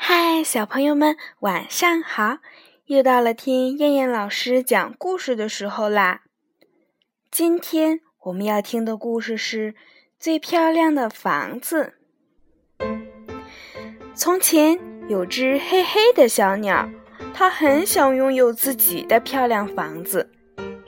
嗨，小朋友们，晚上好！又到了听燕燕老师讲故事的时候啦。今天我们要听的故事是《最漂亮的房子》。从前有只黑黑的小鸟，它很想拥有自己的漂亮房子，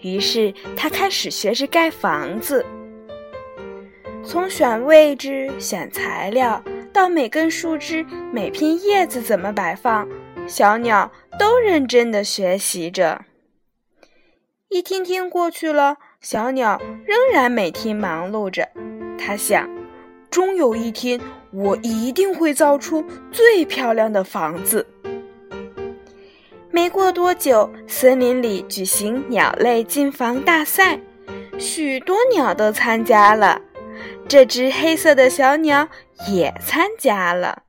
于是它开始学着盖房子。从选位置、选材料。到每根树枝、每片叶子怎么摆放，小鸟都认真地学习着。一天天过去了，小鸟仍然每天忙碌着。它想，终有一天，我一定会造出最漂亮的房子。没过多久，森林里举行鸟类进房大赛，许多鸟都参加了。这只黑色的小鸟也参加了。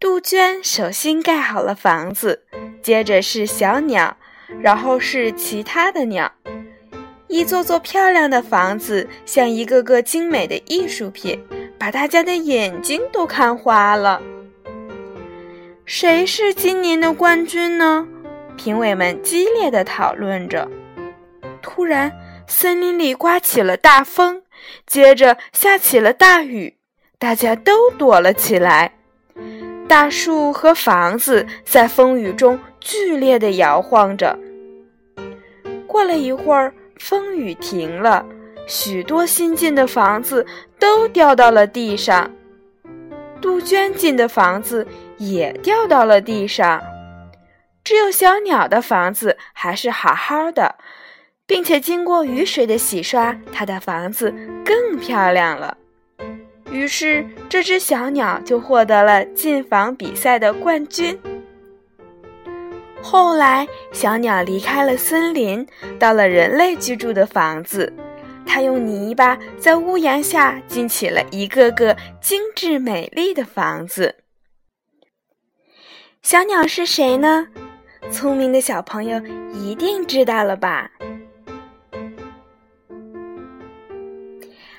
杜鹃首先盖好了房子，接着是小鸟，然后是其他的鸟。一座座漂亮的房子，像一个个精美的艺术品，把大家的眼睛都看花了。谁是今年的冠军呢？评委们激烈的讨论着。突然，森林里刮起了大风。接着下起了大雨，大家都躲了起来。大树和房子在风雨中剧烈地摇晃着。过了一会儿，风雨停了，许多新进的房子都掉到了地上。杜鹃进的房子也掉到了地上，只有小鸟的房子还是好好的。并且经过雨水的洗刷，它的房子更漂亮了。于是，这只小鸟就获得了进房比赛的冠军。后来，小鸟离开了森林，到了人类居住的房子。它用泥巴在屋檐下建起了一个个精致美丽的房子。小鸟是谁呢？聪明的小朋友一定知道了吧？